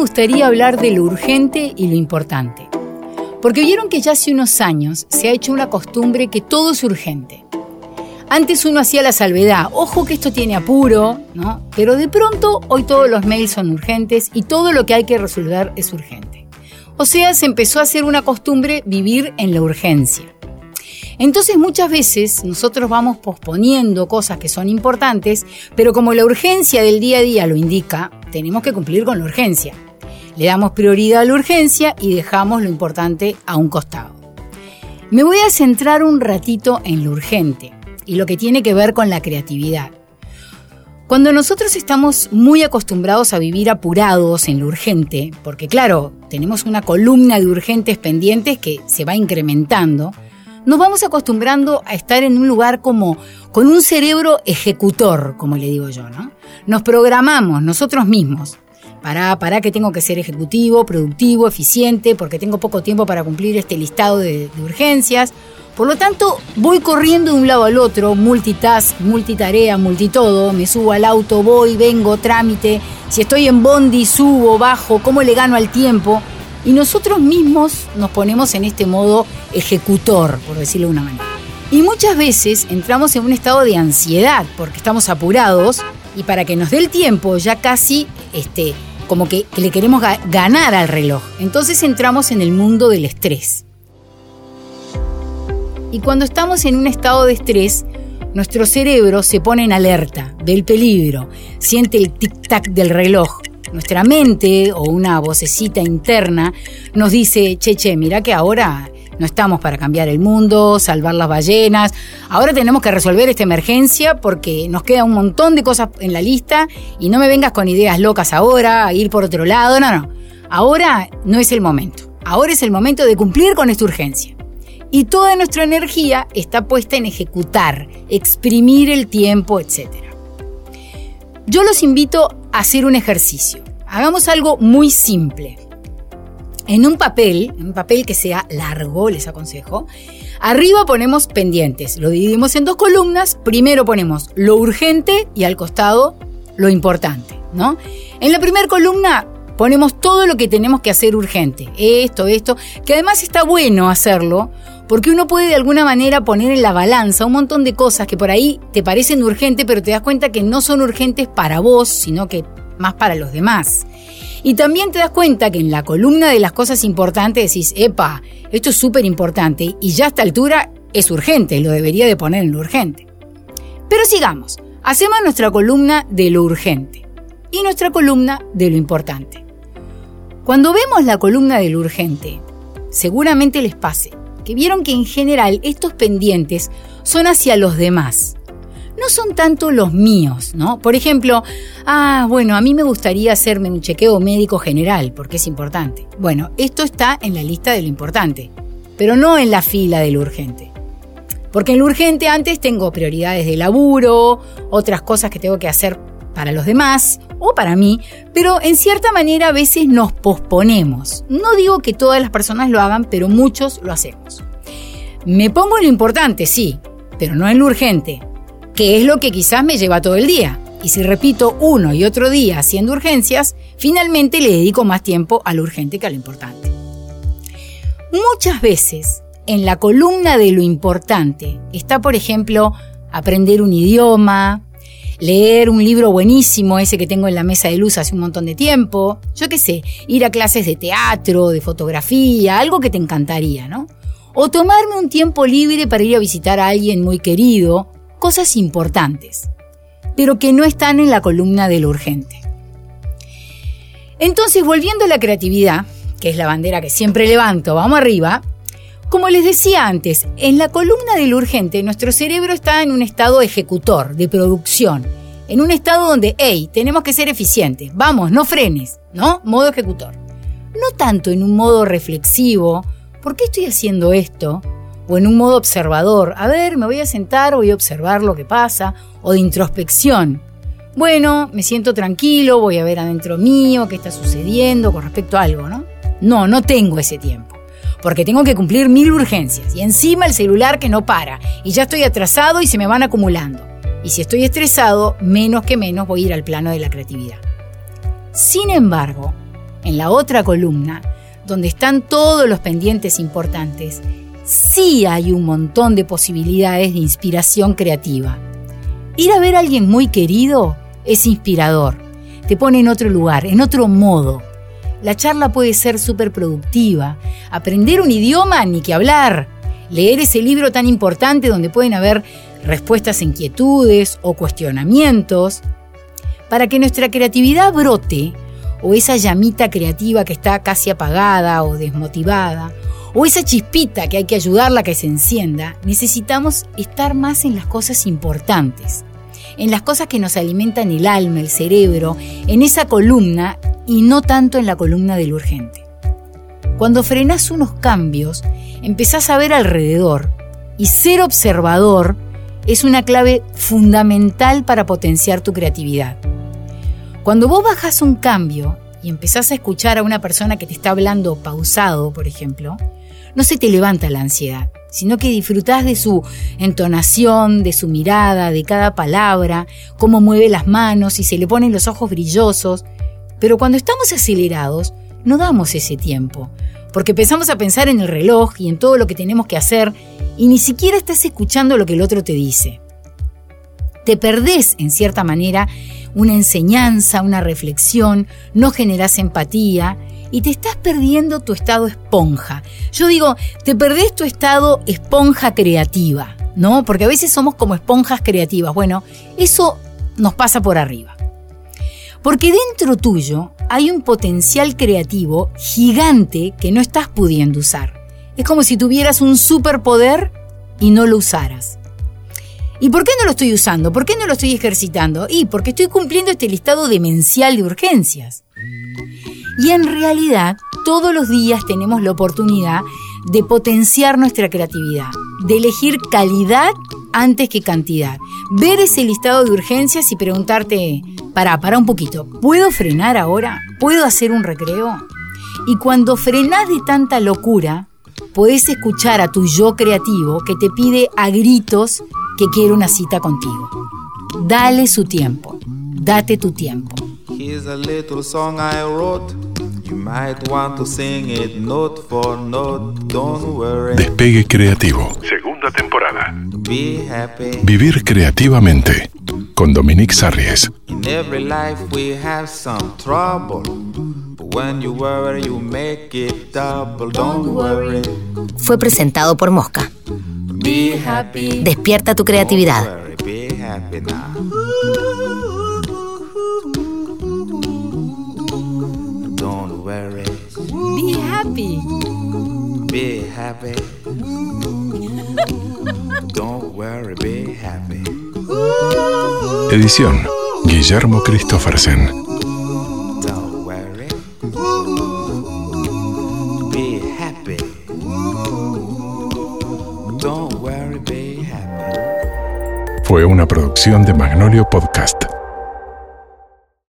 Gustaría hablar de lo urgente y lo importante. Porque vieron que ya hace unos años se ha hecho una costumbre que todo es urgente. Antes uno hacía la salvedad, ojo que esto tiene apuro, ¿no? Pero de pronto hoy todos los mails son urgentes y todo lo que hay que resolver es urgente. O sea, se empezó a hacer una costumbre vivir en la urgencia. Entonces muchas veces nosotros vamos posponiendo cosas que son importantes, pero como la urgencia del día a día lo indica, tenemos que cumplir con la urgencia. Le damos prioridad a la urgencia y dejamos lo importante a un costado. Me voy a centrar un ratito en lo urgente y lo que tiene que ver con la creatividad. Cuando nosotros estamos muy acostumbrados a vivir apurados en lo urgente, porque claro, tenemos una columna de urgentes pendientes que se va incrementando, nos vamos acostumbrando a estar en un lugar como con un cerebro ejecutor, como le digo yo, ¿no? Nos programamos nosotros mismos. Para, para que tengo que ser ejecutivo, productivo, eficiente, porque tengo poco tiempo para cumplir este listado de, de urgencias. Por lo tanto, voy corriendo de un lado al otro, multitask, multitarea, multitodo, me subo al auto, voy, vengo, trámite, si estoy en bondi, subo, bajo, cómo le gano al tiempo. Y nosotros mismos nos ponemos en este modo ejecutor, por decirlo de una manera. Y muchas veces entramos en un estado de ansiedad porque estamos apurados y para que nos dé el tiempo ya casi este, como que, le queremos ga ganar al reloj. Entonces entramos en el mundo del estrés. Y cuando estamos en un estado de estrés, nuestro cerebro se pone en alerta del peligro, siente el tic-tac del reloj. Nuestra mente o una vocecita interna nos dice, che, che, mira que ahora no estamos para cambiar el mundo, salvar las ballenas. Ahora tenemos que resolver esta emergencia porque nos queda un montón de cosas en la lista y no me vengas con ideas locas ahora, a ir por otro lado. No, no. Ahora no es el momento. Ahora es el momento de cumplir con esta urgencia. Y toda nuestra energía está puesta en ejecutar, exprimir el tiempo, etc. Yo los invito a hacer un ejercicio. Hagamos algo muy simple. En un papel, un papel que sea largo, les aconsejo, arriba ponemos pendientes. Lo dividimos en dos columnas. Primero ponemos lo urgente y al costado lo importante, ¿no? En la primera columna ponemos todo lo que tenemos que hacer urgente. Esto, esto, que además está bueno hacerlo porque uno puede de alguna manera poner en la balanza un montón de cosas que por ahí te parecen urgentes, pero te das cuenta que no son urgentes para vos, sino que más para los demás. Y también te das cuenta que en la columna de las cosas importantes decís, epa, esto es súper importante y ya a esta altura es urgente, lo debería de poner en lo urgente. Pero sigamos, hacemos nuestra columna de lo urgente y nuestra columna de lo importante. Cuando vemos la columna de lo urgente, seguramente les pase que vieron que en general estos pendientes son hacia los demás. No son tanto los míos, ¿no? Por ejemplo, ah, bueno, a mí me gustaría hacerme un chequeo médico general, porque es importante. Bueno, esto está en la lista de lo importante, pero no en la fila de lo urgente. Porque en lo urgente antes tengo prioridades de laburo, otras cosas que tengo que hacer para los demás o para mí, pero en cierta manera a veces nos posponemos. No digo que todas las personas lo hagan, pero muchos lo hacemos. Me pongo en lo importante, sí, pero no en lo urgente, que es lo que quizás me lleva todo el día. Y si repito uno y otro día haciendo urgencias, finalmente le dedico más tiempo a lo urgente que a lo importante. Muchas veces en la columna de lo importante está, por ejemplo, aprender un idioma, leer un libro buenísimo, ese que tengo en la mesa de luz hace un montón de tiempo, yo qué sé, ir a clases de teatro, de fotografía, algo que te encantaría, ¿no? O tomarme un tiempo libre para ir a visitar a alguien muy querido, cosas importantes, pero que no están en la columna de lo urgente. Entonces, volviendo a la creatividad, que es la bandera que siempre levanto, vamos arriba, como les decía antes, en la columna del urgente nuestro cerebro está en un estado ejecutor, de producción, en un estado donde, hey, tenemos que ser eficientes, vamos, no frenes, ¿no? Modo ejecutor. No tanto en un modo reflexivo, ¿por qué estoy haciendo esto? O en un modo observador, a ver, me voy a sentar, voy a observar lo que pasa, o de introspección. Bueno, me siento tranquilo, voy a ver adentro mío qué está sucediendo con respecto a algo, ¿no? No, no tengo ese tiempo porque tengo que cumplir mil urgencias y encima el celular que no para y ya estoy atrasado y se me van acumulando. Y si estoy estresado, menos que menos voy a ir al plano de la creatividad. Sin embargo, en la otra columna, donde están todos los pendientes importantes, sí hay un montón de posibilidades de inspiración creativa. Ir a ver a alguien muy querido es inspirador, te pone en otro lugar, en otro modo, la charla puede ser súper productiva. Aprender un idioma, ni que hablar. Leer ese libro tan importante donde pueden haber respuestas a inquietudes o cuestionamientos. Para que nuestra creatividad brote, o esa llamita creativa que está casi apagada o desmotivada, o esa chispita que hay que ayudarla a que se encienda, necesitamos estar más en las cosas importantes, en las cosas que nos alimentan el alma, el cerebro, en esa columna y no tanto en la columna del urgente. Cuando frenás unos cambios, empezás a ver alrededor y ser observador es una clave fundamental para potenciar tu creatividad. Cuando vos bajas un cambio y empezás a escuchar a una persona que te está hablando pausado, por ejemplo, no se te levanta la ansiedad, sino que disfrutás de su entonación, de su mirada, de cada palabra, cómo mueve las manos y se le ponen los ojos brillosos, pero cuando estamos acelerados, no damos ese tiempo, porque empezamos a pensar en el reloj y en todo lo que tenemos que hacer y ni siquiera estás escuchando lo que el otro te dice. Te perdés, en cierta manera, una enseñanza, una reflexión, no generás empatía y te estás perdiendo tu estado esponja. Yo digo, te perdés tu estado esponja creativa, ¿no? Porque a veces somos como esponjas creativas. Bueno, eso nos pasa por arriba. Porque dentro tuyo hay un potencial creativo gigante que no estás pudiendo usar. Es como si tuvieras un superpoder y no lo usaras. ¿Y por qué no lo estoy usando? ¿Por qué no lo estoy ejercitando? Y porque estoy cumpliendo este listado demencial de urgencias. Y en realidad, todos los días tenemos la oportunidad de potenciar nuestra creatividad, de elegir calidad antes que cantidad. Ver ese listado de urgencias y preguntarte, para, para un poquito, ¿puedo frenar ahora? ¿Puedo hacer un recreo? Y cuando frenás de tanta locura, podés escuchar a tu yo creativo que te pide a gritos que quiere una cita contigo. Dale su tiempo, date tu tiempo. Despegue creativo. Segunda temporada. Vivir creativamente con Dominique Sarries. Fue presentado por Mosca. Despierta tu creatividad. Be happy. Be happy. Don't worry, be happy. Edición Guillermo Christophersen. Don't worry. Be happy. Don't worry, be happy. Fue una producción de Magnolio Podcast.